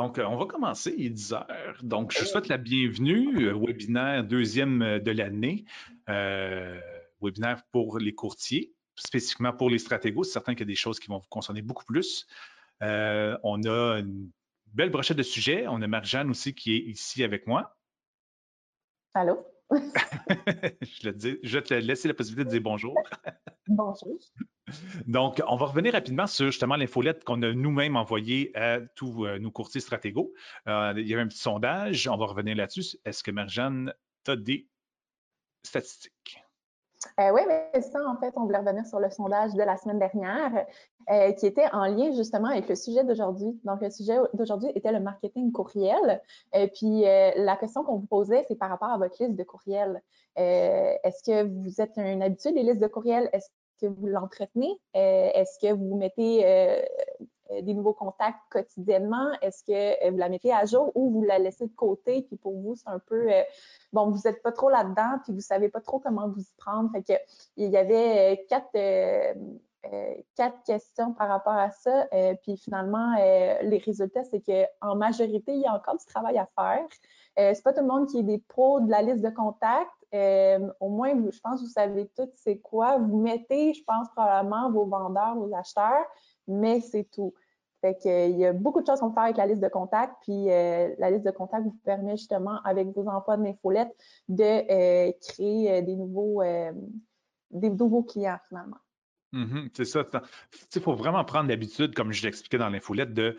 Donc, on va commencer, il est 10 heures. Donc, je souhaite la bienvenue, webinaire deuxième de l'année, webinaire pour les courtiers, spécifiquement pour les stratégos. C'est certain qu'il y a des choses qui vont vous concerner beaucoup plus. on a une belle brochette de sujets. On a Marjane aussi qui est ici avec moi. Allô? je, vais te laisser la possibilité de dire bonjour. bonjour. Donc, on va revenir rapidement sur justement l'infolette qu'on a nous-mêmes envoyée à tous euh, nos courtiers stratégaux. Euh, il y avait un petit sondage, on va revenir là-dessus. Est-ce que Marjane, tu as des statistiques? Euh, oui, mais ça, en fait, on voulait revenir sur le sondage de la semaine dernière qui était en lien justement avec le sujet d'aujourd'hui. Donc, le sujet d'aujourd'hui était le marketing courriel. Et puis, la question qu'on vous posait, c'est par rapport à votre liste de courriel. Est-ce que vous êtes un habitué des listes de courriel? Que vous l'entretenez? Est-ce que vous mettez euh, des nouveaux contacts quotidiennement? Est-ce que euh, vous la mettez à jour ou vous la laissez de côté? Puis pour vous, c'est un peu, euh, bon, vous n'êtes pas trop là-dedans, puis vous savez pas trop comment vous y prendre. Fait que il y avait quatre, quatre questions par rapport à ça. puis finalement, les résultats, c'est qu'en majorité, il y a encore du travail à faire. c'est pas tout le monde qui est des pros de la liste de contacts. Au moins, je pense que vous savez tout c'est quoi. Vous mettez, je pense, probablement vos vendeurs, vos acheteurs, mais c'est tout. Fait qu'il y a beaucoup de choses qu'on peut faire avec la liste de contacts, puis euh, la liste de contacts vous permet justement, avec vos emplois de l'infolette, de euh, créer euh, des nouveaux, des nouveaux clients finalement. Mm-hmm, c'est ça. Il faut vraiment prendre l'habitude, comme je l'expliquais dans l'infolette, de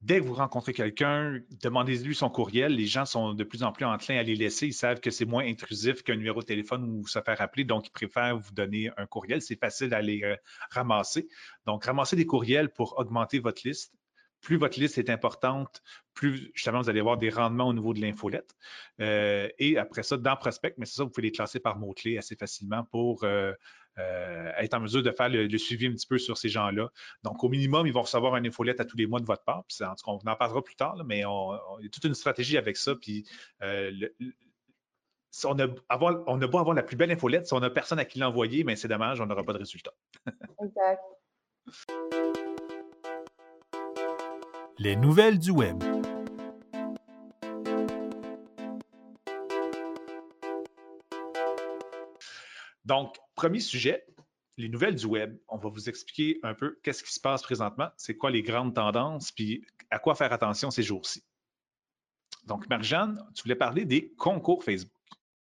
Dès que vous rencontrez quelqu'un, demandez-lui son courriel. Les gens sont de plus en plus enclins à les laisser. Ils savent que c'est moins intrusif qu'un numéro de téléphone ou se faire appeler, donc ils préfèrent vous donner un courriel. C'est facile à les euh, ramasser. Donc, ramassez des courriels pour augmenter votre liste plus votre liste est importante, plus justement vous allez avoir des rendements au niveau de l'infolette. Euh, et après ça, dans Prospect, mais c'est ça, vous pouvez les classer par mots-clés assez facilement pour euh, euh, être en mesure de faire le, suivi un petit peu sur ces gens-là. Donc, au minimum, ils vont recevoir une infolette à tous les mois de votre part. Puis, en tout cas, on en parlera plus tard, mais on, il y a toute une stratégie avec ça. Puis, on, a, on a beau avoir la plus belle infolette, si on n'a personne à qui l'envoyer, mais c'est dommage, on n'aura pas de résultat. exact. Les nouvelles du web. Donc, premier sujet, les nouvelles du web. On va vous expliquer un peu qu'est-ce qui se passe présentement, c'est quoi les grandes tendances, puis à quoi faire attention ces jours-ci. Donc, Marjane, tu voulais parler des concours Facebook.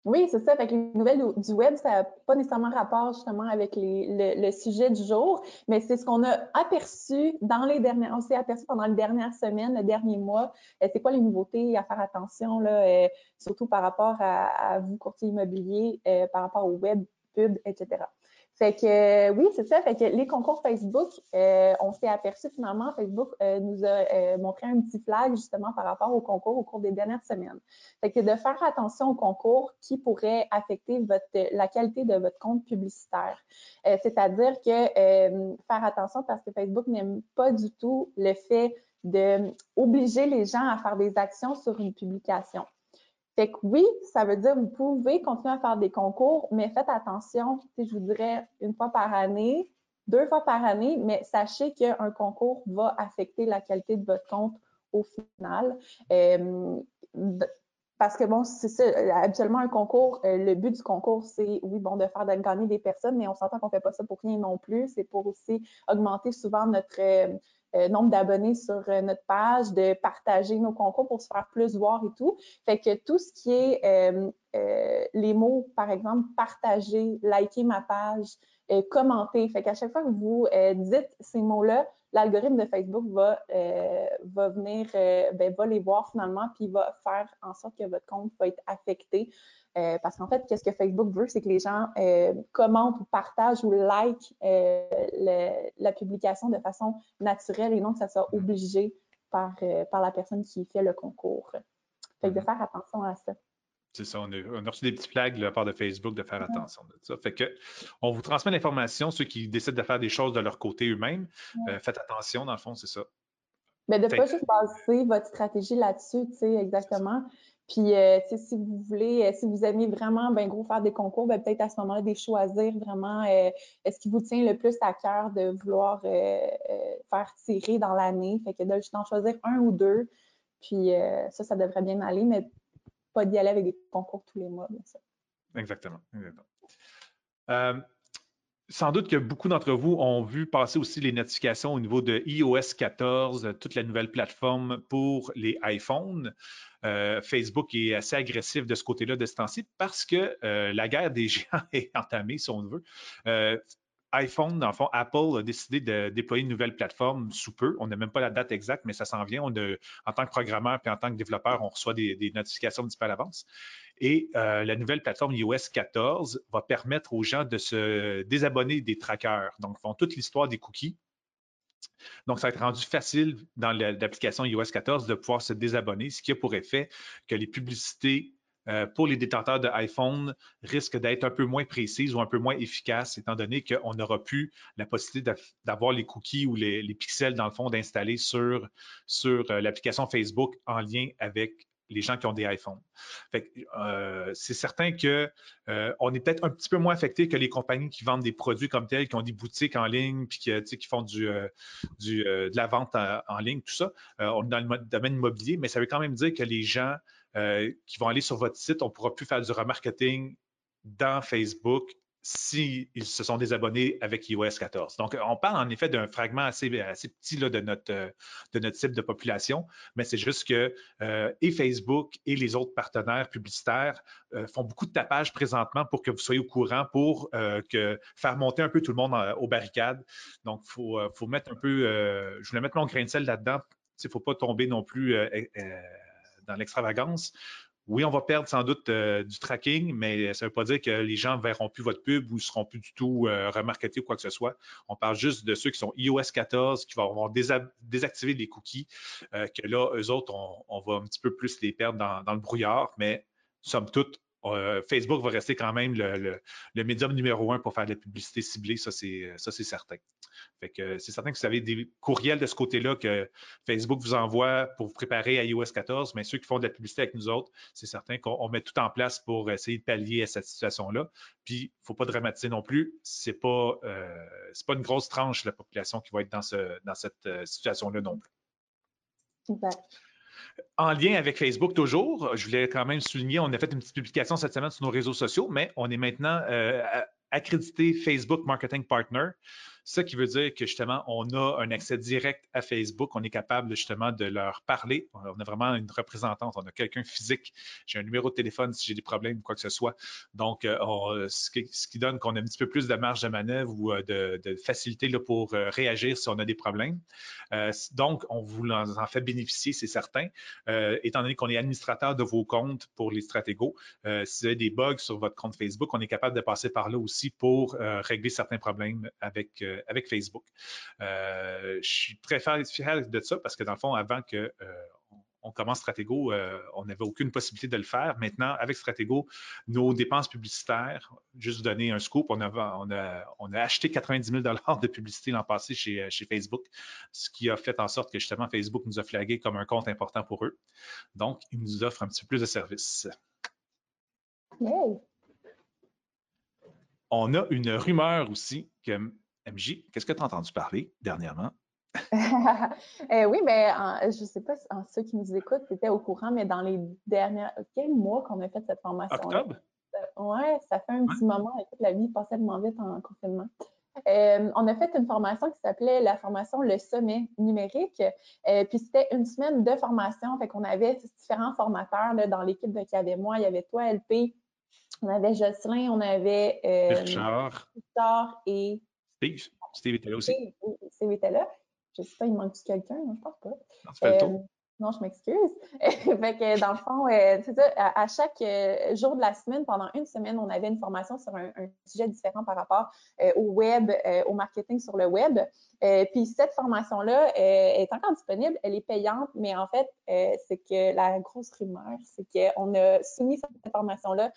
Oui, c'est ça. Fait les nouvelles du web, ça n'a pas nécessairement rapport justement avec le, sujet du jour, mais c'est ce qu'on a aperçu dans les dernières, on s'est aperçu pendant les dernières semaines, le dernier mois. Euh, c'est quoi les nouveautés à faire attention, là, euh, surtout par rapport à, vous, courtier immobilier, euh, par rapport au web, pub, etc. Fait que euh, oui, c'est ça. Fait que les concours Facebook, euh, on s'est aperçu finalement, Facebook euh, nous a montré un petit flag justement par rapport aux concours au cours des dernières semaines. Fait que de faire attention aux concours qui pourraient affecter votre, la qualité de votre compte publicitaire. C'est-à-dire que faire attention parce que Facebook n'aime pas du tout le fait d'obliger les gens à faire des actions sur une publication. Fait que oui, ça veut dire que vous pouvez continuer à faire des concours, mais faites attention, je vous dirais une fois par année, deux fois par année, mais sachez qu'un concours va affecter la qualité de votre compte au final. Euh, parce que bon, c'est ça, habituellement un concours, euh, le but du concours, c'est oui, bon, de faire de gagner des personnes, mais on s'entend qu'on ne fait pas ça pour rien non plus. C'est pour aussi augmenter souvent notre euh, nombre d'abonnés sur euh, notre page, de partager nos concours pour se faire plus voir et tout. Fait que tout ce qui est euh, les mots, par exemple, partager, liker ma page, commenter. Fait qu'à chaque fois que vous dites ces mots-là, l'algorithme de Facebook va, va venir, ben, va les voir finalement, puis va faire en sorte que votre compte va être affecté euh, parce qu'en fait, qu'est-ce que Facebook veut, c'est que les gens euh, commentent ou partagent ou like euh, la publication de façon naturelle et non que ça soit obligé par, par la personne qui fait le concours. Fait que de mhm. faire attention à ça. C'est ça, on a, reçu des petits flags de la part de Facebook de faire attention de ça. Fait que on vous transmet l'information, ceux qui décident de faire des choses de leur côté eux-mêmes. faites attention, dans le fond, c'est ça. Mais de ne pas juste baser votre stratégie là-dessus, tu sais, exactement. Puis, euh, si vous voulez, euh, si vous aimez vraiment, ben gros, faire des concours, ben, peut-être à ce moment-là, des choisir vraiment euh, ce qui vous tient le plus à cœur de vouloir faire tirer dans l'année? Fait que d'en choisir un ou deux, Puis ça, ça devrait bien aller, mais pas d'y aller avec des concours tous les mois, bien sûr. Exactement. exactement sans doute que beaucoup d'entre vous ont vu passer aussi les notifications au niveau de iOS 14, toute la nouvelle plateforme pour les iPhones. Euh, Facebook est assez agressif de ce côté-là de ce temps-ci parce que euh, la guerre des géants est entamée, si on veut. Euh, iPhone, dans le fond, Apple a décidé de déployer une nouvelle plateforme sous peu. On n'a même pas la date exacte, mais ça s'en vient. En tant que programmeur puis en tant que développeur, on reçoit des, notifications un petit peu à l'avance. Et euh, la nouvelle plateforme iOS 14 va permettre aux gens de se désabonner des trackers. Donc, ils font toute l'histoire des cookies. Donc, ça va être rendu facile dans l'application iOS 14 de pouvoir se désabonner, ce qui a pour effet que les publicités euh, pour les détenteurs de iPhone risquent d'être un peu moins précises ou un peu moins efficaces, étant donné qu'on n'aura plus la possibilité d'avoir les cookies ou les, pixels, dans le fond, d'installer sur, sur euh, l'application Facebook en lien avec les gens qui ont des iPhones. Euh, c'est certain qu'on est peut-être un petit peu moins affecté que les compagnies qui vendent des produits comme tels, qui ont des boutiques en ligne, puis qui, font du, du de la vente en, ligne, tout ça. on est dans le domaine immobilier, mais ça veut quand même dire que les gens euh, qui vont aller sur votre site, on ne pourra plus faire du remarketing dans Facebook s'ils se sont désabonnés avec iOS 14. Donc, on parle en effet d'un fragment assez, petit de, notre, de notre cible de population, mais c'est juste que euh, et Facebook et les autres partenaires publicitaires euh, font beaucoup de tapage présentement pour que vous soyez au courant, pour que, faire monter un peu tout le monde aux barricades. Donc, il faut, faut, mettre un peu, je voulais mettre mon grain de sel là-dedans. Il ne faut pas tomber non plus dans l'extravagance. Oui, on va perdre sans doute euh, du tracking, mais ça ne veut pas dire que les gens ne verront plus votre pub ou ne seront plus du tout euh, ou quoi que ce soit. On parle juste de ceux qui sont iOS 14, qui vont avoir désactivé les cookies, euh, que là, eux autres, on, va un petit peu plus les perdre dans, le brouillard, mais somme toute, Facebook va rester quand même le, médium numéro un pour faire de la publicité ciblée, ça c'est certain. C'est certain que vous avez des courriels de ce côté-là que Facebook vous envoie pour vous préparer à iOS 14, mais ceux qui font de la publicité avec nous autres, c'est certain qu'on met tout en place pour essayer de pallier à cette situation-là. Puis, il ne faut pas dramatiser non plus. Ce n'est pas, euh, pas une grosse tranche la population qui va être dans, ce, dans cette euh, situation-là non plus. En lien avec Facebook toujours, je voulais quand même souligner, on a fait une petite publication cette semaine sur nos réseaux sociaux, mais on est maintenant euh, accrédité Facebook Marketing Partner. Ce qui veut dire que justement, on a un accès direct à Facebook. On est capable justement de leur parler. On a vraiment une représentante. On a quelqu'un physique. J'ai un numéro de téléphone si j'ai des problèmes ou quoi que ce soit. Donc, euh, ce, qui, donne qu'on a un petit peu plus de marge de manœuvre ou euh, de, facilité là, pour euh, réagir si on a des problèmes. donc, on vous en, fait bénéficier, c'est certain. étant donné qu'on est administrateur de vos comptes pour les stratégos, si vous avez des bugs sur votre compte Facebook, on est capable de passer par là aussi pour régler certains problèmes avec euh, avec Facebook. Euh, je suis très fier de ça parce que dans le fond, avant que euh, on commence Stratego, on n'avait aucune possibilité de le faire. Maintenant, avec Stratego, nos dépenses publicitaires, juste vous donner un scoop, on a, on a, acheté 90 000 de publicité l'an passé chez, chez, Facebook, ce qui a fait en sorte que justement Facebook nous a flagué comme un compte important pour eux. Donc, ils nous offrent un petit peu plus de services. On a une rumeur aussi que MJ, qu'est-ce que tu as entendu parler dernièrement? Euh, oui, mais je ne sais pas en ceux qui nous écoutent étaient au courant, mais dans les derniers quel mois qu'on a fait cette formation? Octobre? Euh, oui, ça fait un petit moment. Écoute, la vie passait tellement vite en confinement. Euh, on a fait une formation qui s'appelait la formation Le Sommet numérique. puis c'était une semaine de formation. Fait qu'on avait différents formateurs dans l'équipe. Donc, il y avait moi, il y avait toi, LP, on avait Jocelyn, on avait Richard. Richard et Steve. Steve était là aussi. Steve, était là. Je ne sais pas, il manque quelqu'un? Non, je pense pas. Non, tu fais le tour. Euh, non, je m'excuse. fait que dans le fond, euh, c'est ça, à, chaque euh, jour de la semaine, pendant une semaine, on avait une formation sur un, sujet différent par rapport au web, au marketing sur le web. puis cette formation-là est encore disponible, elle est payante, mais en fait, c'est que la grosse rumeur, c'est qu'on a soumis cette formation-là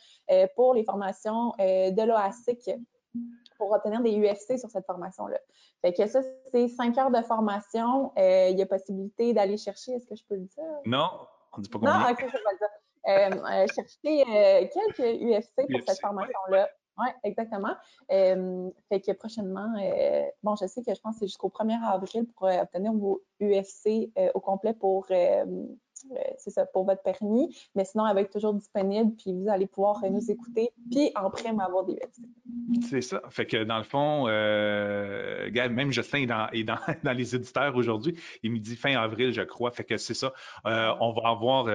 pour les formations de l'OASIC pour obtenir des UFC sur cette formation-là. Fait que ça, c'est cinq heures de formation. Euh, il y a possibilité d'aller chercher, est-ce que je peux le dire? Non, on ne dit pas combien. Non, ok, je vais le dire. Euh, euh, chercher quelques UFC pour cette formation-là. Oui, exactement. fait que prochainement, bon, je sais que je pense que c'est jusqu'au 1er avril pour obtenir vos UFC au complet pour c'est ça, pour votre permis. Mais sinon, elle va être toujours disponible, puis vous allez pouvoir nous écouter, puis en prime avoir des UFC. C'est ça. Fait que dans le fond, même Justin est dans, dans, les éditeurs aujourd'hui. Il me dit fin avril, je crois. Fait que c'est ça. on va avoir.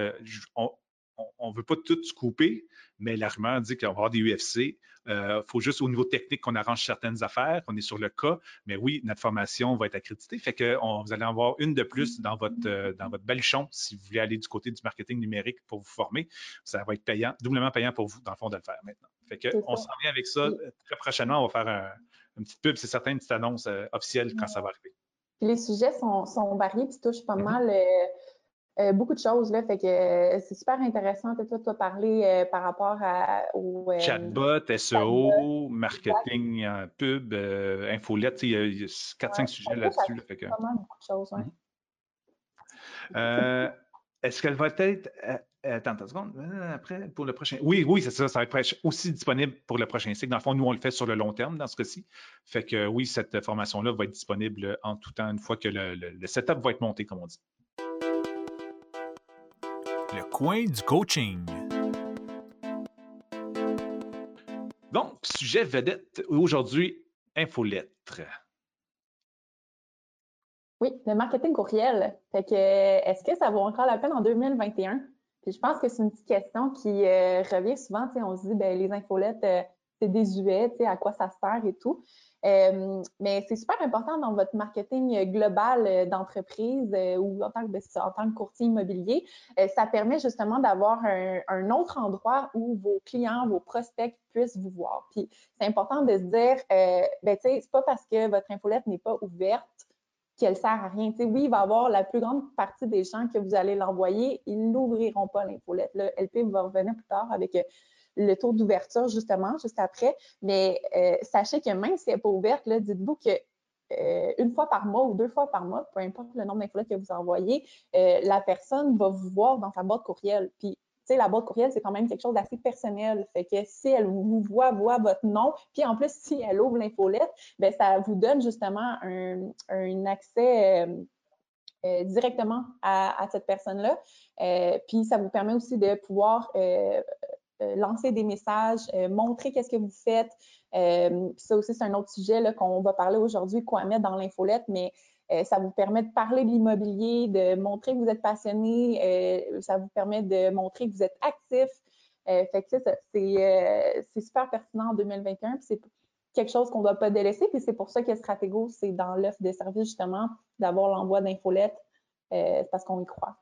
on ne veut pas tout couper, mais la rumeur dit qu'on va avoir des UFC. Il euh, faut juste au niveau technique qu'on arrange certaines affaires. On est sur le cas, mais oui, notre formation va être accréditée. Fait que vous allez en avoir une de plus dans votre, euh, dans votre baluchon si vous voulez aller du côté du marketing numérique pour vous former. Ça va être payant, doublement payant pour vous, dans le fond, de le faire maintenant. Fait que on s'en vient avec ça. Très prochainement, on va faire un, une petite pub, c'est certain, une petite annonce euh, officielle quand ça va arriver. Les sujets sont, sont variés puis touchent pas mm-hmm. mal euh, beaucoup de choses. Là, fait que euh, c'est super intéressant. Toi, tu as parlé euh, par rapport à, au chatbot, SEO, marketing pub, infolette. Il y a, 4-5 sujets là-dessus. Là, que... Vraiment beaucoup de choses. Ouais. Mhm. Est-ce qu'elle va être. attends une seconde. Après, pour le prochain. Oui, oui, c'est ça. Ça va être aussi disponible pour le prochain cycle. Dans le fond, nous, on le fait sur le long terme dans ce cas-ci. Fait que oui, cette formation-là va être disponible en tout temps une fois que le, le setup va être monté, comme on dit coin du coaching. Donc, sujet vedette aujourd'hui, infolettre. Oui, le marketing courriel. Fait que, est-ce que ça vaut encore la peine en 2021? Puis je pense que c'est une petite question qui euh, revient souvent. On se dit, ben, les infolettes, euh, c'est désuet, à quoi ça sert et tout. Euh, mais c'est super important dans votre marketing global euh, d'entreprise euh, ou en tant, que, ben, en tant que courtier immobilier. ça permet justement d'avoir un, autre endroit où vos clients, vos prospects puissent vous voir. Puis c'est important de se dire, ben, tu sais, c'est pas parce que votre infolette n'est pas ouverte qu'elle sert à rien. oui, il va y avoir la plus grande partie des gens que vous allez l'envoyer, ils n'ouvriront pas l'infolette. Le LP va revenir plus tard avec le taux d'ouverture, justement, juste après. Mais euh, sachez que même si elle n'est pas ouverte, dites-vous que euh, une fois par mois ou deux fois par mois, peu importe le nombre d'infolettes que vous envoyez, euh, la personne va vous voir dans sa boîte courriel. Puis, tu sais, la boîte courriel, c'est quand même quelque chose d'assez personnel. Fait que si elle vous voit, voit votre nom, puis en plus, si elle ouvre l'infolette, ben ça vous donne justement un, accès directement à, cette personne-là. puis, ça vous permet aussi de pouvoir lancer des messages, euh, montrer qu'est-ce que vous faites. Euh, ça aussi, c'est un autre sujet qu'on va parler aujourd'hui, quoi mettre dans l'infolette, mais ça vous permet de parler de l'immobilier, de montrer que vous êtes passionné, ça vous permet de montrer que vous êtes actif. fait que c'est super pertinent en 2021, c'est quelque chose qu'on ne doit pas délaisser, puis c'est pour ça que Stratego, c'est dans l'offre de service justement d'avoir l'envoi d'infolettes, parce qu'on y croit.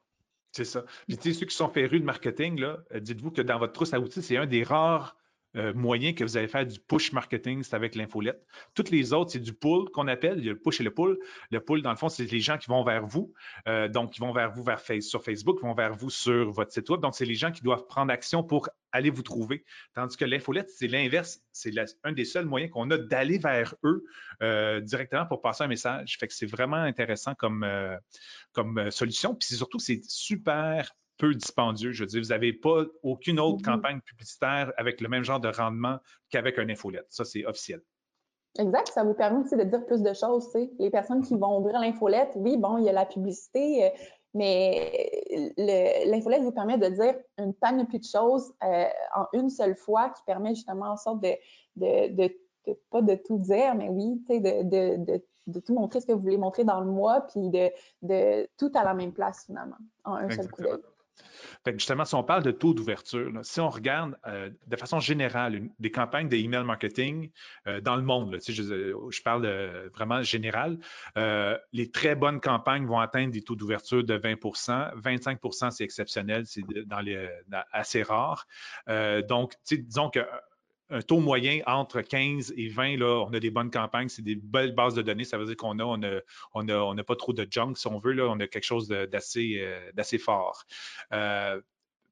C'est ça. Puis, tu ceux qui sont férus de marketing, là, euh, dites-vous que dans votre trousse à outils, c'est un des rares euh, moyen que vous allez faire du push marketing, c'est avec l'infolette. Toutes les autres, c'est du pull qu'on appelle. Il y a le push et le pull. Le pull, dans le fond, c'est les gens qui vont vers vous. Euh, donc, ils vont vers vous vers sur Facebook, ils vont vers vous sur votre site web. Donc, c'est les gens qui doivent prendre action pour aller vous trouver. Tandis que l'infolette, c'est l'inverse. C'est un des seuls moyens qu'on a d'aller vers eux euh, directement pour passer un message. Fait que c'est vraiment intéressant comme, comme solution. Puis c'est surtout, c'est super peu dispendieux. Je veux dire, vous n'avez pas aucune autre mm-hmm. campagne publicitaire avec le même genre de rendement qu'avec un infolette. Ça, c'est officiel. Exact. Ça vous permet aussi de dire plus de choses. Les personnes qui vont ouvrir l'infolette, oui, bon, il y a la publicité, euh, mais l'infolette vous permet de dire une panoplie de choses euh, en une seule fois qui permet justement en sorte de, de, pas de tout dire, mais oui, de, de, tout montrer ce que vous voulez montrer dans le mois, puis de, tout à la même place finalement, en un seul coup d'œil justement, si on parle de taux d'ouverture, si on regarde euh, de façon générale des campagnes d'email marketing euh, dans le monde, je, parle vraiment général, euh, les très bonnes campagnes vont atteindre des taux d'ouverture de 20% 25% c'est exceptionnel, c'est dans les, assez rare. donc, disons que un taux moyen entre 15 et 20, là, on a des bonnes campagnes, c'est des belles bases de données. Ça veut dire qu'on a, on on a, on a pas trop de junk, si on veut. Là, on a quelque chose d'assez, euh, d'assez fort. Euh,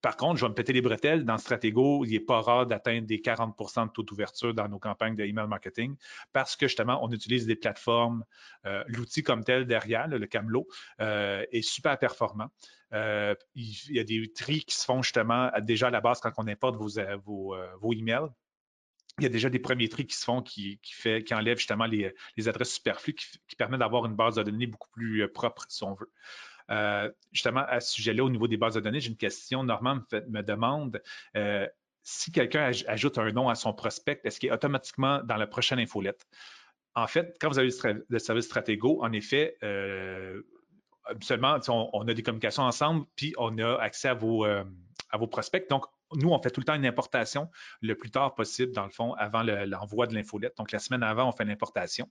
par contre, je vais me péter les bretelles. Dans Stratego, il n'est pas rare d'atteindre des 40% de taux d'ouverture dans nos campagnes d'email marketing parce que justement, on utilise des plateformes. Euh, l'outil comme tel derrière, le Camelot, est super performant. il y a des tris qui se font justement déjà à la base quand on importe vos, vos, vos emails il y a déjà des premiers tris qui se font qui, enlèvent justement les, adresses superflues, qui, permettent d'avoir une base de données beaucoup plus euh, propre, si on veut. Euh, justement, à ce sujet-là, au niveau des bases de données, j'ai une question. Normand me, demande euh, si quelqu'un ajoute un nom à son prospect, est-ce qu'il est automatiquement dans la prochaine infolette? En fait, quand vous avez le service Stratego, en effet, seulement, on, a des communications ensemble, puis on a accès à vos, à vos prospects. Donc, nous, on fait tout le temps une importation le plus tard possible, dans le fond, avant l'envoi de l'infolette. Donc, la semaine avant, on fait l'importation.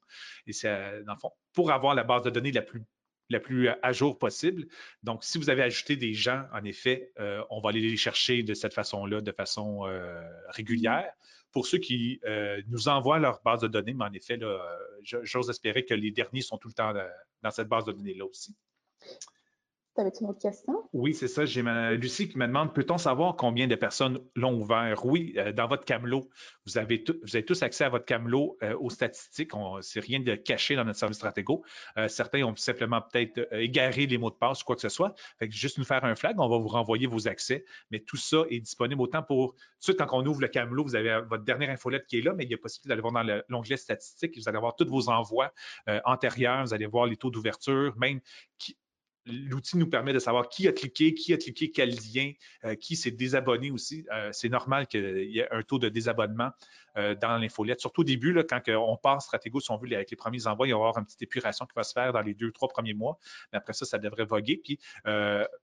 Et c'est, dans le fond, pour avoir la base de données la plus la plus à jour possible. Donc, si vous avez ajouté des gens, en effet, euh, on va aller les chercher de cette façon-là, de façon euh, régulière. Pour ceux qui euh, nous envoient leur base de données, mais en effet, j'ose espérer que les derniers sont tout le temps dans cette base de données-là aussi. T'avais-tu une autre question? Oui, c'est ça. J'ai Lucie qui me demande peut-on savoir combien de personnes l'ont ouvert? Oui, euh, dans votre camelot, vous avez, tous accès à votre camelot euh, aux statistiques. C'est rien de caché dans notre service stratégo. Euh, certains ont simplement peut-être égaré les mots de passe ou quoi que ce soit. Fait que juste nous faire un flag, on va vous renvoyer vos accès. Mais tout ça est disponible autant pour. Tout quand on ouvre le camelot, vous avez votre dernière infolette qui est là, mais il y a possibilité d'aller voir dans l'onglet statistiques. Vous allez avoir tous vos envois antérieurs. Vous allez voir les taux d'ouverture, même qui, L'outil nous permet de savoir qui a cliqué, qui a cliqué quel lien, euh, qui s'est désabonné aussi. Euh, c'est normal qu'il y ait un taux de désabonnement euh, dans l'infolette. Surtout au début, là, quand on passe Stratego, si on veut, avec les premiers envois, il va y avoir une petite épuration qui va se faire dans les deux, trois premiers mois. Mais après ça, ça devrait voguer. Puis,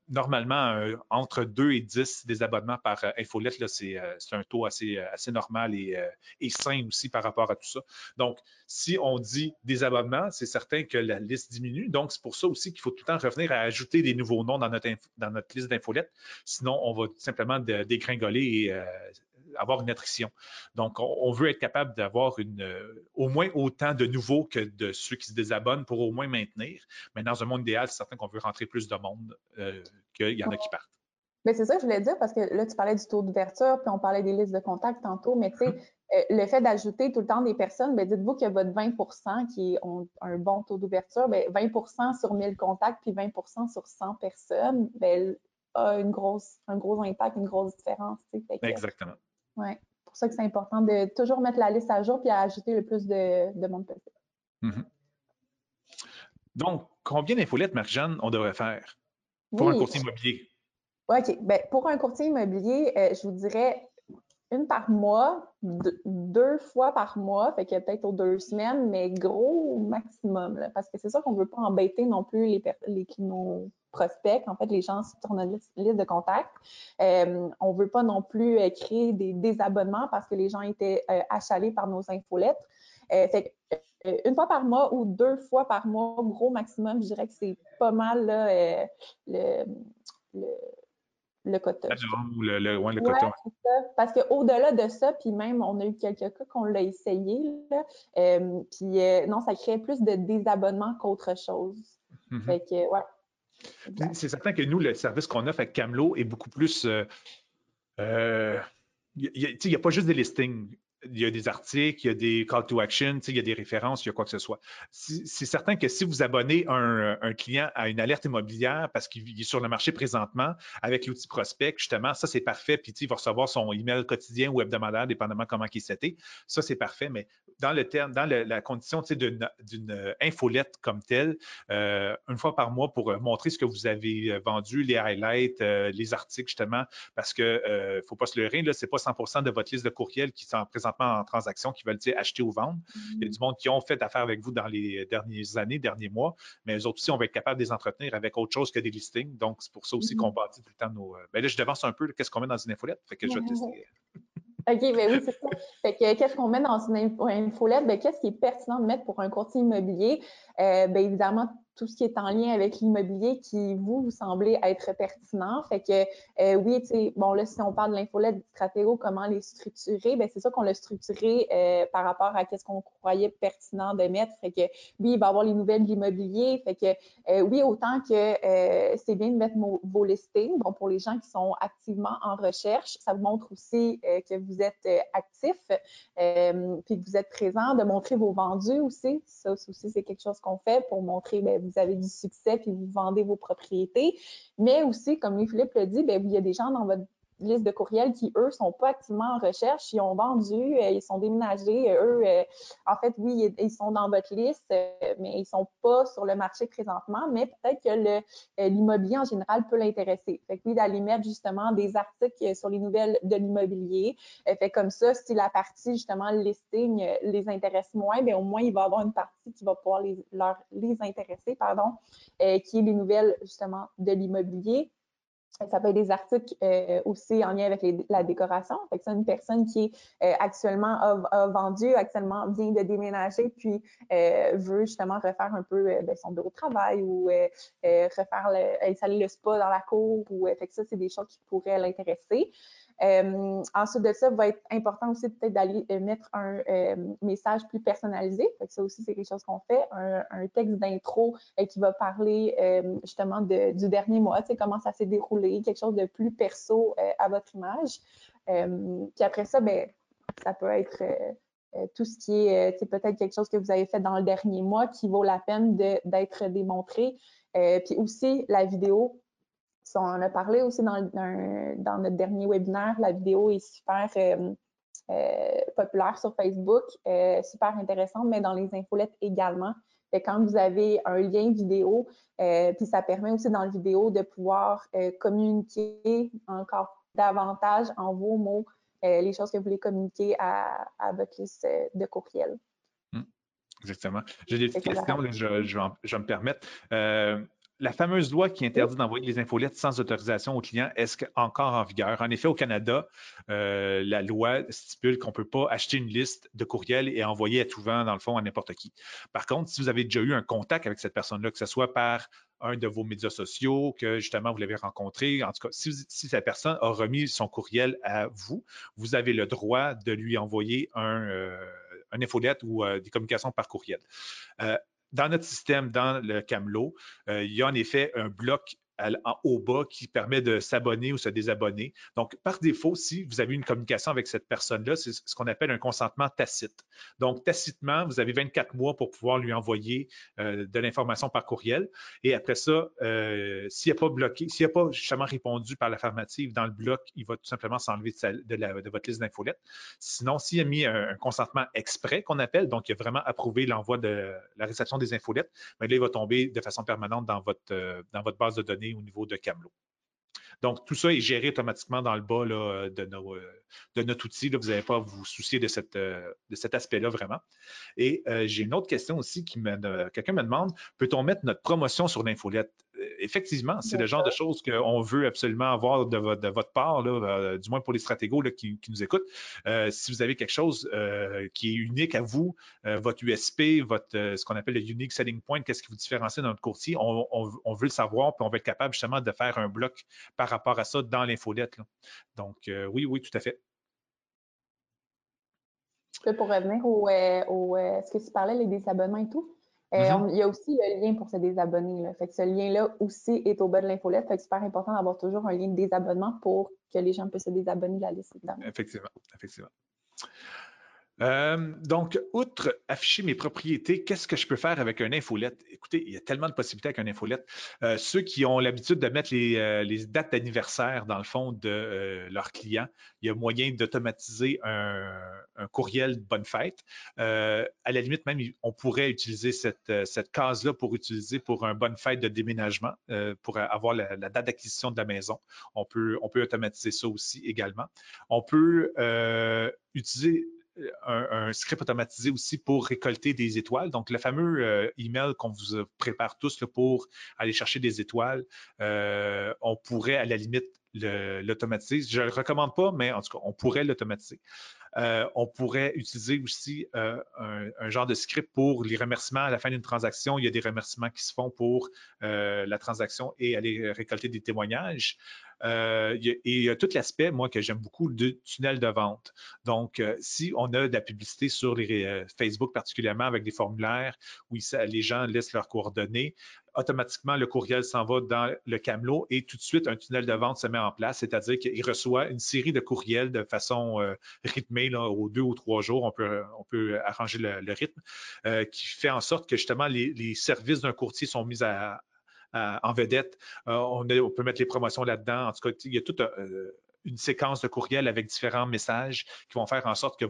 normalement, entre 2 et 10 désabonnements par infolette, c'est un taux assez, normal et, sain aussi par rapport à tout ça. Donc, si on dit désabonnement, c'est certain que la liste diminue. Donc, c'est pour ça aussi qu'il faut tout le temps revenir à ajouter des nouveaux noms dans notre, dans notre liste d'infolettes. Sinon, on va simplement dégringoler et avoir une attrition. Donc, on, veut être capable d'avoir une, euh, au moins autant de nouveaux que de ceux qui se désabonnent pour au moins maintenir. Mais dans un monde idéal, c'est certain qu'on veut rentrer plus de monde euh, qu'il y en a qui partent. Mais c'est ça que je voulais dire parce que là, tu parlais du taux d'ouverture, puis on parlait des listes de contacts tantôt, mais tu sais, euh, le fait d'ajouter tout le temps des personnes, ben, dites-vous que votre 20% qui ont un bon taux d'ouverture, ben, 20% sur 1000 contacts puis 20% sur 100 personnes, ben, a une grosse, un gros impact, une grosse différence. Exactement. Oui, pour ça que c'est important de toujours mettre la liste à jour puis à ajouter le plus de, monde possible. Mm-hmm. Donc, combien d'infolettes, Marie-Jeanne, on devrait faire pour un courtier immobilier? OK. Bien, pour un courtier immobilier, euh, je vous dirais une par mois, deux, fois par mois, fait que peut-être aux deux semaines, mais gros maximum, parce que c'est ça qu'on ne veut pas embêter non plus les, les, nos prospects, en fait, les gens sur notre liste de contacts. Euh, on ne veut pas non plus euh, créer des désabonnements parce que les gens étaient euh, achalés par nos infolettes. fait une fois par mois ou deux fois par mois, gros maximum, je dirais que c'est pas mal le, le le quota. Le, le, ouais, le. Parce qu'au-delà de ça, puis même, on a eu quelques cas qu'on l'a essayé, là, euh, puis euh, non, ça crée plus de désabonnement qu'autre chose. Mm-hmm. Fait que, ouais. C'est certain que nous, le service qu'on offre avec Camelot est beaucoup plus. il euh, n'y a, pas juste des listings il y a des articles, il y a des call to action, il y a des références, il y a quoi que ce soit. C'est certain que si vous abonnez un, client à une alerte immobilière parce qu'il est sur le marché présentement avec l'outil prospect, justement, ça c'est parfait. Puis il va recevoir son email quotidien ou hebdomadaire, dépendamment comment il s'était. Ça c'est parfait. Mais dans le terme, dans la condition d'une infolette comme telle, euh, une fois par mois pour montrer ce que vous avez vendu, les highlights, euh, les articles, justement, parce que ne euh, faut pas se leurrer, là, c'est pas 100% de votre liste de courriels qui sont en transaction qui veulent dire acheter ou vendre. Il y a mm. du monde qui ont fait affaire avec vous dans les dernières années, derniers mois, mais eux autres aussi, on va être capable de les entretenir avec autre chose que des listings. Donc, c'est pour ça aussi qu'on mm-hmm. bâtit tout le temps nos. Euh, ben là, je devance un peu qu'est-ce qu'on met dans une infolette? Fait que je vais tester. OK, ben oui, c'est ça. Fait que qu'est-ce qu'on met dans une infolette? Ben, qu'est-ce qui est pertinent de mettre pour un courtier immobilier? Euh, ben, évidemment, tout ce qui est en lien avec l'immobilier qui, vous, vous semblez être pertinent. Fait que, euh, oui, tu bon, là, si on parle de l'infolette du Stratégo, comment les structurer, ben c'est ça qu'on l'a structuré euh, par rapport à ce qu'on croyait pertinent de mettre. Fait que, oui, il va y avoir les nouvelles de l'immobilier. Fait que, oui, autant que c'est bien de mettre vos listings, bon, pour les gens qui sont activement en recherche, ça vous montre aussi que vous êtes actif, puis que vous êtes présent, de montrer vos vendus aussi. Ça aussi, c'est quelque chose qu'on fait pour montrer, ben, vous avez du succès puis vous vendez vos propriétés. Mais aussi, comme Louis-Philippe l'a dit, bien, il y a des gens dans votre liste de courriels qui, eux, sont pas activement en recherche. Ils ont vendu, ils sont déménagés. Eux, en fait, oui, ils sont dans votre liste, mais ils sont pas sur le marché présentement. Mais peut-être que l'immobilier en général peut l'intéresser. Fait que oui, d'aller mettre justement des articles sur les nouvelles de l'immobilier. Fait comme ça, si la partie justement listing les intéresse moins, bien au moins il va y avoir une partie qui va pouvoir les, les intéresser, pardon, euh, qui est les nouvelles justement de l'immobilier. Ça peut être des articles euh, aussi en lien avec la décoration. Fait une personne qui euh, actuellement a, vendu, actuellement vient de déménager, puis veut justement refaire un peu ben, son bureau de travail ou refaire le, installer le spa dans la cour. Ou, fait que ça, c'est des choses qui pourraient l'intéresser. Euh, ensuite de ça, va être important aussi peut-être d'aller euh, mettre un euh, message plus personnalisé. ça aussi, c'est quelque chose qu'on fait, un, texte d'intro qui va parler justement du dernier mois, comment ça s'est déroulé, quelque chose de plus perso à votre image. puis après ça, ben, ça peut être tout ce qui est peut-être quelque chose que vous avez fait dans le dernier mois qui vaut la peine d'être démontré. puis aussi la vidéo, on en a parlé aussi dans, notre dernier webinaire. La vidéo est super euh, euh, populaire sur Facebook, euh, super intéressante, mais dans les infolettes également. Et quand vous avez un lien vidéo, puis ça permet aussi dans la vidéo de pouvoir communiquer encore davantage en vos mots les choses que vous voulez communiquer à, votre liste de courriel. Hum, exactement. J'ai des questions, je, je, vais me permettre la fameuse loi qui interdit d'envoyer les infolettes sans autorisation aux clients, est-ce encore en vigueur? En effet, au Canada, euh, la loi stipule qu'on ne peut pas acheter une liste de courriels et envoyer à tout vent, dans le fond, à n'importe qui. Par contre, si vous avez déjà eu un contact avec cette personne-là, que ce soit par un de vos médias sociaux, que justement vous l'avez rencontré, en tout cas, si, cette personne a remis son courriel à vous, vous avez le droit de lui envoyer un, euh, infolette ou euh, des communications par courriel dans notre système, dans le Camelot, euh, il y a en effet un bloc haut bas qui permet de s'abonner ou se désabonner. Donc, par défaut, si vous avez une communication avec cette personne-là, c'est ce qu'on appelle un consentement tacite. Donc, tacitement, vous avez 24 mois pour pouvoir lui envoyer euh, de l'information par courriel. Et après ça, euh, s'il n'a pas bloqué, s'il n'a pas justement répondu par l'affirmative dans le bloc, il va tout simplement s'enlever de, votre liste d'infolettes. Sinon, s'il a mis un, consentement exprès qu'on appelle, donc il a vraiment approuvé l'envoi de la réception des infolettes, mais là, il va tomber de façon permanente dans votre, euh, dans votre base de données au niveau de Camelot. Donc, tout ça est géré automatiquement dans le bas de, de, notre outil. Vous n'avez pas à vous soucier de, cette, de cet aspect-là vraiment. Et euh, j'ai une autre question aussi qui me, quelqu'un me demande, peut-on mettre notre promotion sur l'infolette? Effectivement, c'est le genre de choses qu'on veut absolument avoir de, votre part, euh, du moins pour les stratégos qui, nous écoutent. Euh, si vous avez quelque chose euh, qui est unique à vous, votre USP, votre, ce qu'on appelle le Unique Selling Point, qu'est-ce qui vous différencie dans notre courtier, on, veut le savoir, puis on va être capable justement de faire un bloc par rapport à ça dans l'infolette. Donc, oui, oui, tout à fait. Pour revenir au, ce que tu parlais, les désabonnements et tout, euh, mm-hmm. il y a aussi le lien pour se désabonner. Là. Fait que ce lien-là aussi est au bas de l'infolette. Fait que c'est super important d'avoir toujours un lien de désabonnement pour que les gens puissent se désabonner de la liste. Effectivement, effectivement. Euh, donc, outre afficher mes propriétés, qu'est-ce que je peux faire avec un infolette? Écoutez, il y a tellement de possibilités avec un infolette. Euh, ceux qui ont l'habitude de mettre les, euh, dates d'anniversaire dans le fond de leurs clients, il y a moyen d'automatiser un, courriel de bonne fête. à la limite, même, on pourrait utiliser cette, case-là pour utiliser pour un bonne fête de déménagement, pour avoir la, date d'acquisition de la maison. On peut, on peut automatiser ça aussi également. On peut utiliser un, script automatisé aussi pour récolter des étoiles. Donc, le fameux euh, email qu'on vous prépare tous pour aller chercher des étoiles, euh, on pourrait à la limite l'automatiser. Je ne le recommande pas, mais en tout cas, on pourrait l'automatiser. Euh, on pourrait utiliser aussi un, genre de script pour les remerciements à la fin d'une transaction. Il y a des remerciements qui se font pour la transaction et aller récolter des témoignages. Euh, et il y a tout l'aspect, moi, que j'aime beaucoup, de tunnel de vente. Donc, euh, si on a de la publicité sur les euh, Facebook particulièrement avec des formulaires où les gens laissent leurs coordonnées, automatiquement, le courriel s'en va dans le camelot et tout de suite, un tunnel de vente se met en place, c'est-à-dire qu'il reçoit une série de courriels de façon rythmée, là, aux deux ou trois jours, on peut, on peut arranger le, rythme, qui fait en sorte que justement les, les services d'un courtier sont mis à, en vedette. Euh, on, peut mettre les promotions là-dedans. En tout cas, il y a tout une séquence de courriels avec différents messages qui vont faire en sorte que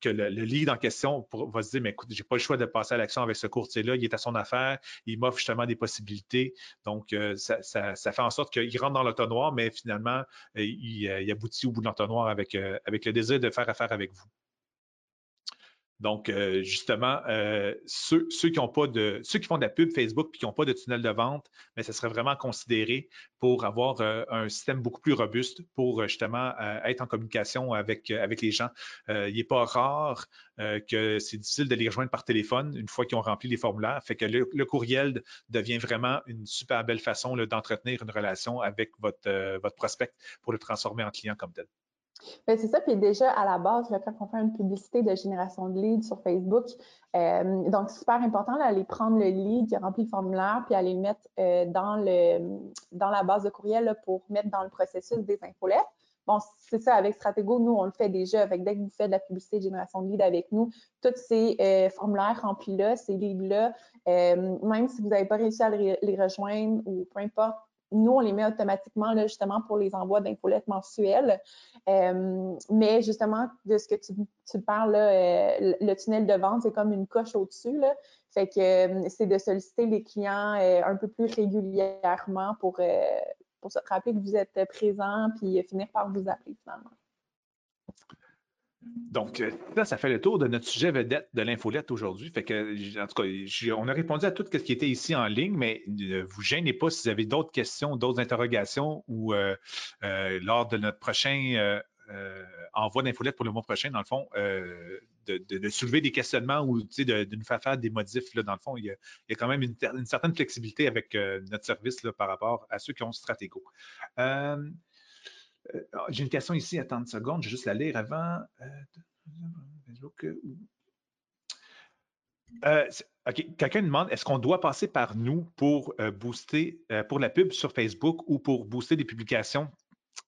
que le, lead en question va se dire, mais écoute, j'ai pas le choix de passer à l'action avec ce courtier-là, il est à son affaire, il m'offre justement des possibilités. Donc, ça, fait en sorte qu'il rentre dans l'autonoir, mais finalement, il, aboutit au bout de avec, avec le désir de faire affaire avec vous. Donc, euh, justement, euh, ceux, qui pas de, ceux qui font de la pub Facebook et qui n'ont pas de tunnel de vente, mais ce serait vraiment considéré pour avoir euh, un système beaucoup plus robuste pour justement être en communication avec, les gens. il n'est pas rare que c'est difficile de les rejoindre par téléphone une fois qu'ils ont rempli les formulaires. Fait que le, courriel devient vraiment une super belle façon d'entretenir une relation avec votre prospect pour le transformer en client comme tel. Ben, c'est ça. Puis déjà, à la base, quand on fait une publicité de génération de leads sur Facebook, euh, donc super important d'aller prendre le lead qui a rempli le formulaire, puis aller le mettre euh, dans, le, dans la base de courriel pour mettre dans le processus des infolettes. Bon, c'est ça, avec Stratego, nous, on le fait déjà. Avec, dès que vous faites de la publicité de génération de leads avec nous, tous ces euh, formulaires remplis-là, ces leads-là, même si vous n'avez pas réussi à les rejoindre ou peu importe, nous, on les met automatiquement justement pour les envois d'infolettes mensuelles. Euh, mais justement, de ce que tu, parles, euh, le tunnel de vente, c'est comme une coche au-dessus. Fait que euh, c'est de solliciter les clients un peu plus régulièrement pour, pour se rappeler que vous êtes présent puis finir par vous appeler finalement. Donc, là, euh, ça fait le tour de notre sujet vedette de l'infolette aujourd'hui. En tout cas, on a répondu à tout ce qui était ici en ligne, mais ne vous gênez pas si vous avez d'autres questions, d'autres interrogations ou euh, euh, lors de notre prochain envoi d'infolette pour le mois prochain, dans le fond, de, soulever des questionnements ou de, nous faire faire des modifs. Dans le fond, il y a, quand même une, certaine flexibilité avec notre service par rapport à ceux qui ont Stratégo. Euh, ah, j'ai une question ici, attends une seconde, je vais juste la lire avant. Euh, quelqu'un demande est-ce qu'on doit passer par nous pour euh, booster, pour la pub sur Facebook ou pour booster des publications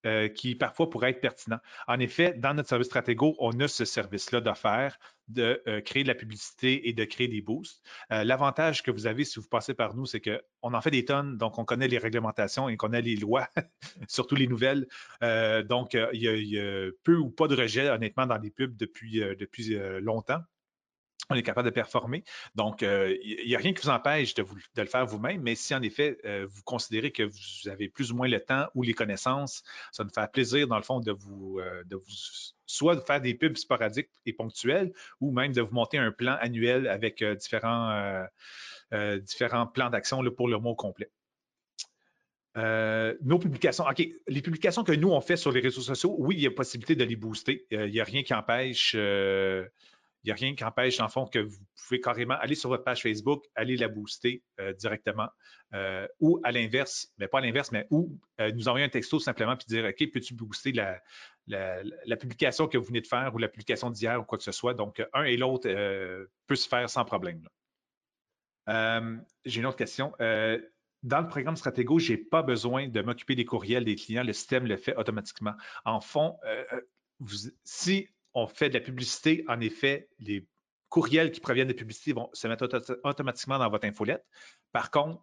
euh, qui parfois pourrait être pertinent. En effet, dans notre service Stratego, on a ce service-là d'offert de euh, créer de la publicité et de créer des boosts. Euh, l'avantage que vous avez si vous passez par nous, c'est qu'on en fait des tonnes, donc on connaît les réglementations et on connaît les lois, surtout les nouvelles. donc, il y, a, peu ou pas de rejet, honnêtement, dans les pubs depuis, depuis longtemps on est capable de performer. Donc, il n'y a rien qui vous empêche de, le faire vous-même, mais si en effet, vous considérez que vous avez plus ou moins le temps ou les connaissances, ça nous fait plaisir, dans le fond, de vous, vous soit de faire des pubs sporadiques et ponctuelles, ou même de vous monter un plan annuel avec différents, différents plans d'action pour le mois complet. nos publications, OK, les publications que nous, on fait sur les réseaux sociaux, oui, il y a possibilité de les booster. il n'y a rien qui empêche n'y a rien qui empêche, en fond, que vous pouvez carrément aller sur votre page Facebook, aller la booster euh, directement, euh, ou à l'inverse, mais pas à l'inverse, mais ou euh, nous envoyer un texto simplement puis dire OK, peux-tu booster la, publication que vous venez de faire ou la publication d'hier ou quoi que ce soit? Donc, un et l'autre peut se faire sans problème. J'ai une autre question. dans le programme Stratego, je n'ai pas besoin de m'occuper des courriels des clients. Le système le fait automatiquement. En fond, vous, si on fait de la publicité, en effet, les courriels qui proviennent de publicité vont se mettre automatiquement dans votre infolette. Par contre,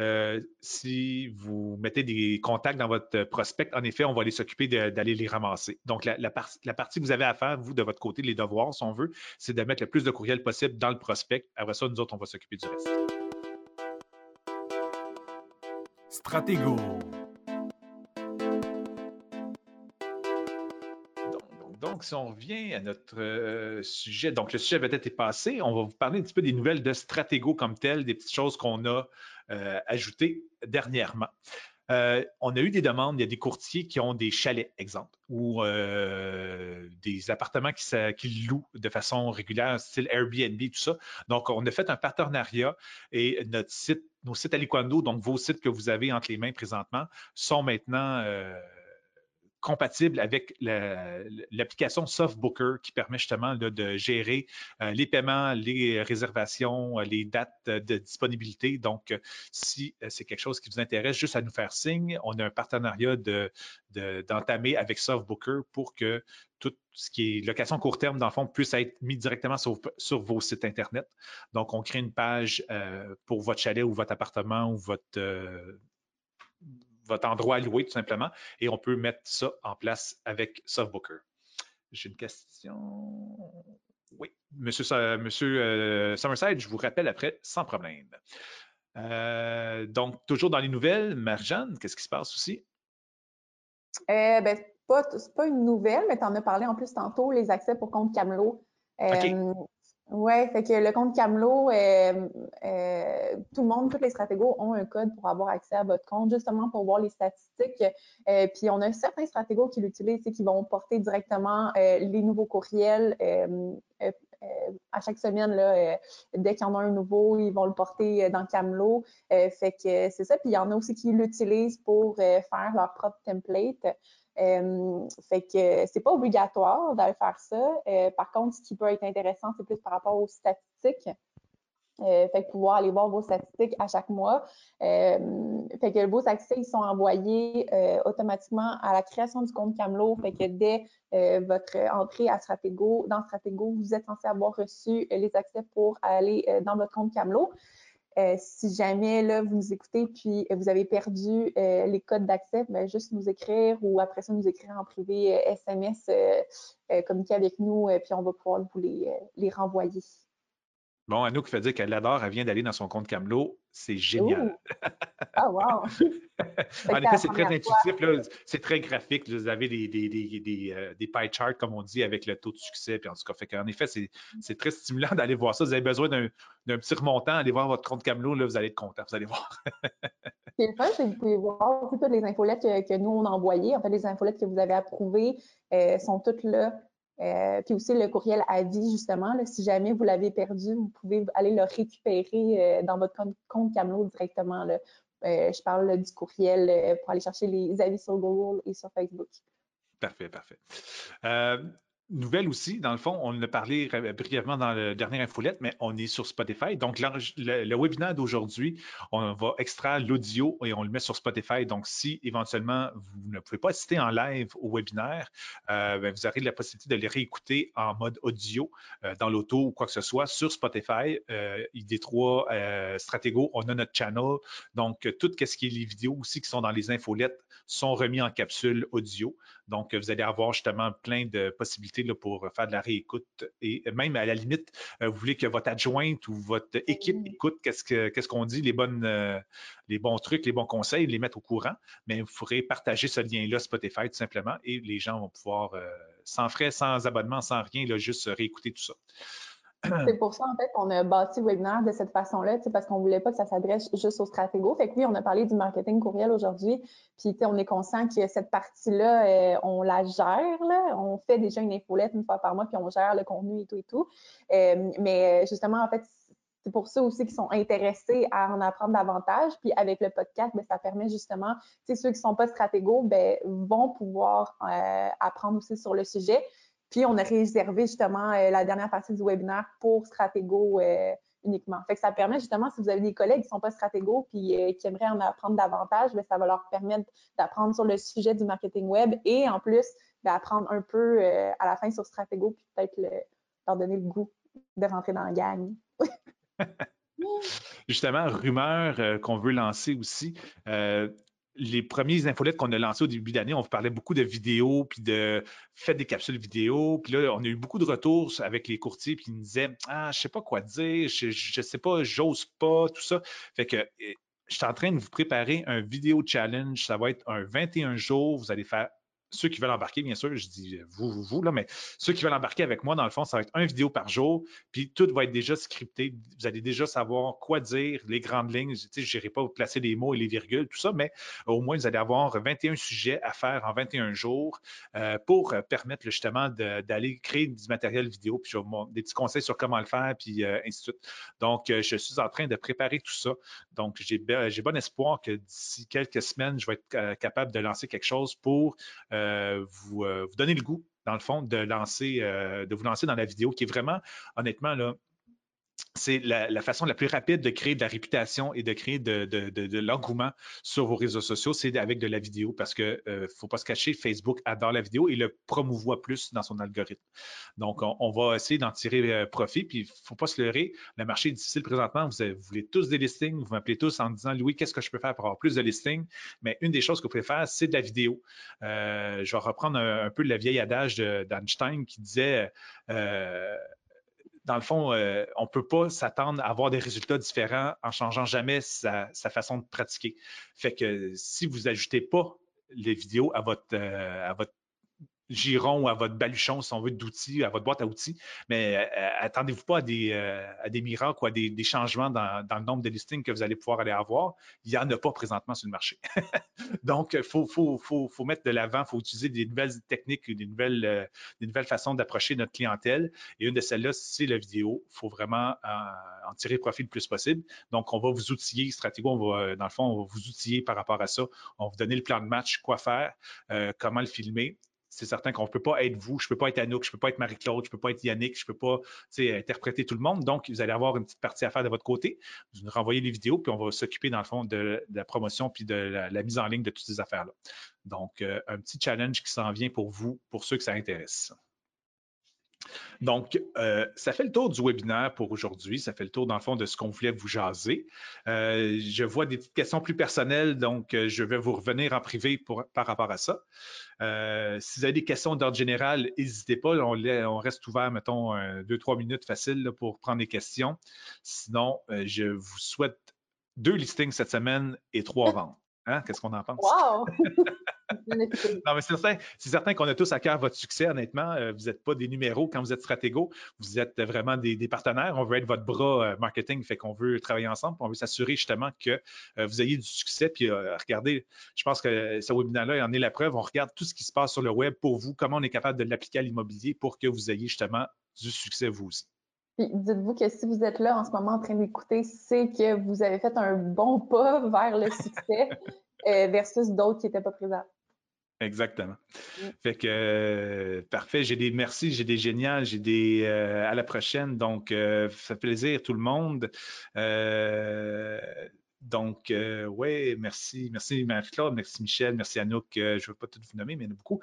euh, si vous mettez des contacts dans votre prospect, en effet, on va aller s'occuper d'aller les ramasser. Donc, la, partie que vous avez à faire, vous, de votre côté, les devoirs, si on veut, c'est de mettre le plus de courriels possible dans le prospect. Après ça, nous autres, on va s'occuper du reste. Stratégo. Donc, si on revient à notre euh, sujet, donc le sujet avait été passé, on va vous parler un petit peu des nouvelles de Stratego comme telles, des petites choses qu'on a euh, ajoutées dernièrement. Euh, on a eu des demandes, il y a des courtiers qui ont des chalets, exemple, ou des appartements qui, louent de façon régulière, style Airbnb, tout ça. Donc, on a fait un partenariat et notre site, nos sites Aliquando, donc vos sites que vous avez entre les mains présentement, sont maintenant compatible avec l'application SoftBooker qui permet justement de gérer euh, les paiements, les réservations, euh, les dates de disponibilité. Donc, euh, si c'est quelque chose qui vous intéresse, juste à nous faire signe. On a un partenariat d'entamer avec SoftBooker pour que tout ce qui est location court terme, dans le fond, puisse être mis directement sur, vos sites Internet. Donc, on crée une page pour votre chalet ou votre appartement ou votre votre endroit à louer tout simplement et on peut mettre ça en place avec Softbooker. J'ai une question. Oui, Monsieur, Monsieur euh, Summerside, je vous rappelle après sans problème. Euh, donc, toujours dans les nouvelles, Marjane, qu'est-ce qui se passe aussi? Euh, ben, c'est pas une nouvelle, mais tu en as parlé en plus tantôt, les accès pour compte Camelot. Euh, Oui, fait que le compte Camelot, euh, euh, tout le monde, tous les stratégos ont un code pour avoir accès à votre compte, justement pour voir les statistiques. Euh, puis on a certains stratégos qui l'utilisent, qui vont porter directement les nouveaux courriels à chaque semaine, là, dès qu'il y en a un nouveau, ils vont le porter dans Camelot. fait que c'est ça. Puis il y en a aussi qui l'utilisent pour faire leur propre template. Euh, fait que c'est pas obligatoire d'aller faire ça. Euh, par contre, ce qui peut être intéressant, c'est plus par rapport aux statistiques. Euh, fait que pouvoir aller voir vos statistiques à chaque mois. fait que vos accès, ils sont envoyés automatiquement à la création du compte Camelot. Fait que dès votre entrée à Stratego, dans Stratego, vous êtes censé avoir reçu les accès pour aller dans votre compte Camelot. Euh, si jamais vous nous écoutez puis vous avez perdu euh, les codes d'accès, ben, juste nous écrire ou après ça, nous écrire en privé SMS, euh, communiquer avec nous, puis on va pouvoir vous les, les renvoyer. Bon, Anouk fait dire qu'elle adore, elle vient d'aller dans son compte Camelot. C'est génial. Ah, wow! en effet, c'est très intuitif, c'est très graphique. Vous avez des, des, des, euh, des, pie charts, comme on dit, avec le taux de succès. Puis en tout cas, fait en effet, c'est très stimulant d'aller voir ça. Vous avez besoin d'un petit remontant, allez voir votre compte Camelot, là, vous allez être content, vous allez voir. c'est le fun, c'est que vous pouvez voir toutes les infolettes que, nous, on a envoyées. En fait, les infolettes que vous avez approuvées euh, sont toutes là. Euh, puis aussi le courriel à vie, justement, si jamais vous l'avez perdu, vous pouvez aller le récupérer euh, dans votre compte, Camelot directement. Euh, je parle du courriel pour aller chercher les avis sur Google et sur Facebook. Parfait, parfait nouvelle aussi, dans le fond, on en a parlé brièvement dans la dernière infolette, mais on est sur Spotify. Donc, le, webinaire d'aujourd'hui, on va extraire l'audio et on le met sur Spotify. Donc, si éventuellement vous ne pouvez pas assister en live au webinaire, euh, ben, vous aurez la possibilité de les réécouter en mode audio euh, dans l'auto ou quoi que ce soit sur Spotify. Euh, ID3 euh, Stratego, on a notre channel. Donc, tout ce qui est les vidéos aussi qui sont dans les infolettes sont remis en capsule audio. Donc, vous allez avoir justement plein de possibilités là, pour faire de la réécoute. Et même à la limite, euh, vous voulez que votre adjointe ou votre équipe écoute qu'est-ce qu'on dit, les, bonnes, euh, les bons trucs, les bons conseils, les mettre au courant. Mais vous pourrez partager ce lien-là Spotify tout simplement et les gens vont pouvoir, euh, sans frais, sans abonnement, sans rien, là, juste réécouter tout ça. C'est pour ça, en fait, qu'on a bâti le webinaire de cette façon-là, parce qu'on voulait pas que ça s'adresse juste aux stratégos. Fait que oui, on a parlé du marketing courriel aujourd'hui, puis on est conscient que cette partie-là, euh, on la gère, là. On fait déjà une infolette une fois par mois, puis on gère le contenu et tout et tout. Euh, mais justement, en fait, c'est pour ça aussi qu'ils sont intéressés à en apprendre davantage. Puis avec le podcast, bien, ça permet justement, ceux qui ne sont pas stratégos, bien, vont pouvoir euh, apprendre aussi sur le sujet. Puis, on a réservé justement euh, la dernière partie du webinaire pour Stratego euh, uniquement. Fait que ça permet justement, si vous avez des collègues qui ne sont pas Stratego puis euh, qui aimeraient en apprendre davantage, bien, ça va leur permettre d'apprendre sur le sujet du marketing web et en plus d'apprendre un peu à la fin sur Stratego puis peut-être leur donner le goût de rentrer dans la gang. Justement, rumeur qu'on veut lancer aussi les premiers infolettes qu'on a lancés au début d'année, on parlait beaucoup de vidéos, puis de faites des capsules vidéo. Puis là, on a eu beaucoup de retours avec les courtiers, puis ils nous disaient Ah, je sais pas quoi dire, je, je sais pas, j'ose pas, tout ça. Fait que eh, je suis en train de vous préparer un vidéo challenge. Ça va être un 21 jours. Vous allez faire ceux qui veulent embarquer, bien sûr, je dis vous, vous, vous, là, mais ceux qui veulent embarquer avec moi, dans le fond, ça va être un vidéo par jour, puis tout va être déjà scripté. Vous allez déjà savoir quoi dire, les grandes lignes. Je n'irai pas vous placer les mots et les virgules, tout ça, mais au moins, vous allez avoir 21 sujets à faire en 21 jours euh, pour permettre justement d'aller créer du matériel vidéo, puis des petits conseils sur comment le faire, puis euh, ainsi de suite. Donc, euh, je suis en train de préparer tout ça. Donc, j'ai bon espoir que d'ici quelques semaines, je vais être capable de lancer quelque chose pour euh, vous, euh, vous donner le goût, dans le fond, euh, de vous lancer dans la vidéo, qui est vraiment, honnêtement, là, c'est la, façon la plus rapide de créer de la réputation et de créer de, l'engouement sur vos réseaux sociaux, c'est avec de la vidéo parce que ne euh, faut pas se cacher, Facebook adore la vidéo et le promouvoit plus dans son algorithme. Donc, on, va essayer d'en tirer euh, profit. Puis, faut pas se leurrer, le marché est difficile présentement. Vous, voulez tous des listings, vous m'appelez tous en disant Louis, qu'est-ce que je peux faire pour avoir plus de listings? Mais une des choses que vous pouvez faire, c'est de la vidéo. Euh, je vais reprendre un, peu le vieil adage d'Einstein qui disait dans le fond, euh, on ne peut pas s'attendre à avoir des résultats différents en changeant jamais sa, façon de pratiquer. Fait que si vous n'ajoutez pas les vidéos à votre, euh, à votre giron à votre baluchon, si on veut, d'outils, à votre boîte à outils, mais euh, attendez-vous pas à des, euh, à des miracles ou à des, changements dans, le nombre de listings que vous allez pouvoir aller avoir. Il n'y en a pas présentement sur le marché. Donc, il faut, faut, faut, faut, mettre de l'avant, il faut utiliser des nouvelles techniques, des nouvelles, euh, des nouvelles façons d'approcher notre clientèle. Et une de celles-là, c'est la vidéo. Il faut vraiment en tirer profit le plus possible. Donc, on va vous outiller, Stratego, on va, dans le fond, on va vous outiller par rapport à ça. On va vous donner le plan de match, quoi faire, comment le filmer c'est certain qu'on ne peut pas être vous, je ne peux pas être Anouk, je ne peux pas être Marie-Claude, je ne peux pas être Yannick, je ne peux pas interpréter tout le monde. Donc, vous allez avoir une petite partie à faire de votre côté. Vous nous renvoyez les vidéos, puis on va s'occuper, dans le fond, de, la promotion puis de la, mise en ligne de toutes ces affaires-là. Donc, euh, un petit challenge qui s'en vient pour vous, pour ceux que ça intéresse. Donc, euh, ça fait le tour du webinaire pour aujourd'hui. Ça fait le tour, dans le fond, de ce qu'on voulait vous jaser. Euh, je vois des petites questions plus personnelles, donc euh, je vais vous revenir en privé par rapport à ça. si vous avez des questions d'ordre général, n'hésitez pas. On, reste ouvert, mettons, deux, trois minutes faciles pour prendre des questions. Sinon, je vous souhaite deux listings cette semaine et trois ventes. Hein? Qu'est-ce qu'on en pense? Wow! non, mais c'est certain, qu'on a tous à cœur votre succès, honnêtement. Euh, vous n'êtes pas des numéros quand vous êtes stratégo. Vous êtes vraiment des, partenaires. On veut être votre bras euh, marketing, fait qu'on veut travailler ensemble. On veut s'assurer justement que euh, vous ayez du succès. Puis regardez, je pense que ce webinaire-là en est la preuve. On regarde tout ce qui se passe sur le web pour vous, comment on est capable de l'appliquer à l'immobilier pour que vous ayez justement du succès vous aussi. dites-vous que si vous êtes là en ce moment en train d'écouter, c'est que vous avez fait un bon pas vers le succès versus d'autres qui n'étaient pas présents. Exactement. Mm. Fait que euh, parfait, j'ai des merci, j'ai des géniales, j'ai des euh, à la prochaine. Donc, euh, ça fait plaisir tout le monde. donc, oui, merci, merci Marie-Claude, merci Michel, merci Anouk. je ne veux pas tout vous nommer, mais il y en a beaucoup.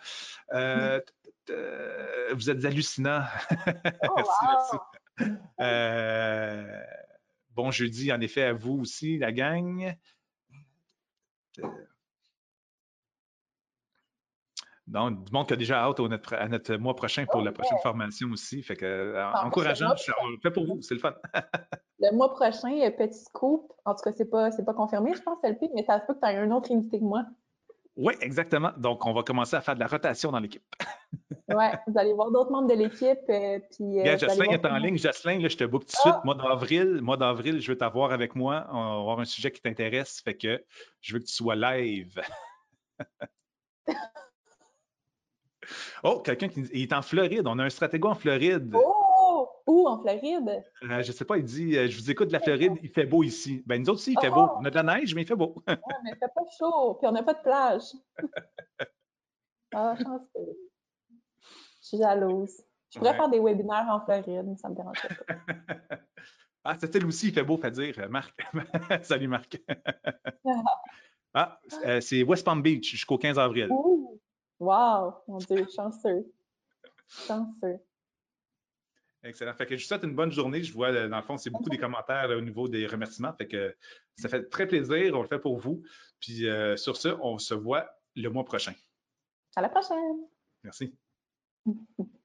Mm. vous êtes hallucinants. Oh, merci, merci. bon jeudi, en effet, à vous aussi, la gang. Donc, du monde qui a déjà hâte à notre, mois prochain pour la prochaine formation aussi. Fait que, euh, encourageant, on le fait pour vous, c'est le fun. le mois prochain, petit scoop, en tout cas, c'est pas, pas confirmé, je pense, LP, mais ça se peut que tu aies un autre invité que moi. Oui, exactement. Donc, on va commencer à faire de la rotation dans l'équipe. oui, vous allez voir d'autres membres de l'équipe. Euh, puis, euh, est en ligne. Jocelyn, là, je te book tout de suite. Ah! Mois d'avril, mois d'avril, je veux t'avoir avec moi. On va avoir un sujet qui t'intéresse. Fait que je veux que tu sois live. Oh, quelqu'un qui est en Floride. On a un stratégo en Floride. Oh! Où en Floride? Je euh, je sais pas, il dit euh, Je vous écoute de la Floride, il fait beau ici. Ben, nous autres aussi, il fait beau. Oh! On a de la neige, mais il fait beau. ouais, mais il fait pas chaud, puis on n'a pas de plage. ah, chanceux. Je suis jalouse. Je pourrais faire des webinaires en Floride, ça me dérange pas. ah, c'était aussi, il fait beau, fait dire, Marc. Salut, Marc. ah, euh, c'est West Palm Beach jusqu'au 15 avril. Wow, mon Dieu, chanceux. Chanceux. Excellent. Fait que je vous souhaite une bonne journée. Je vois, dans le fond, c'est beaucoup des commentaires au niveau des remerciements. Fait que ça fait très plaisir. On le fait pour vous. Puis euh, sur ce, on se voit le mois prochain. À la prochaine. Merci.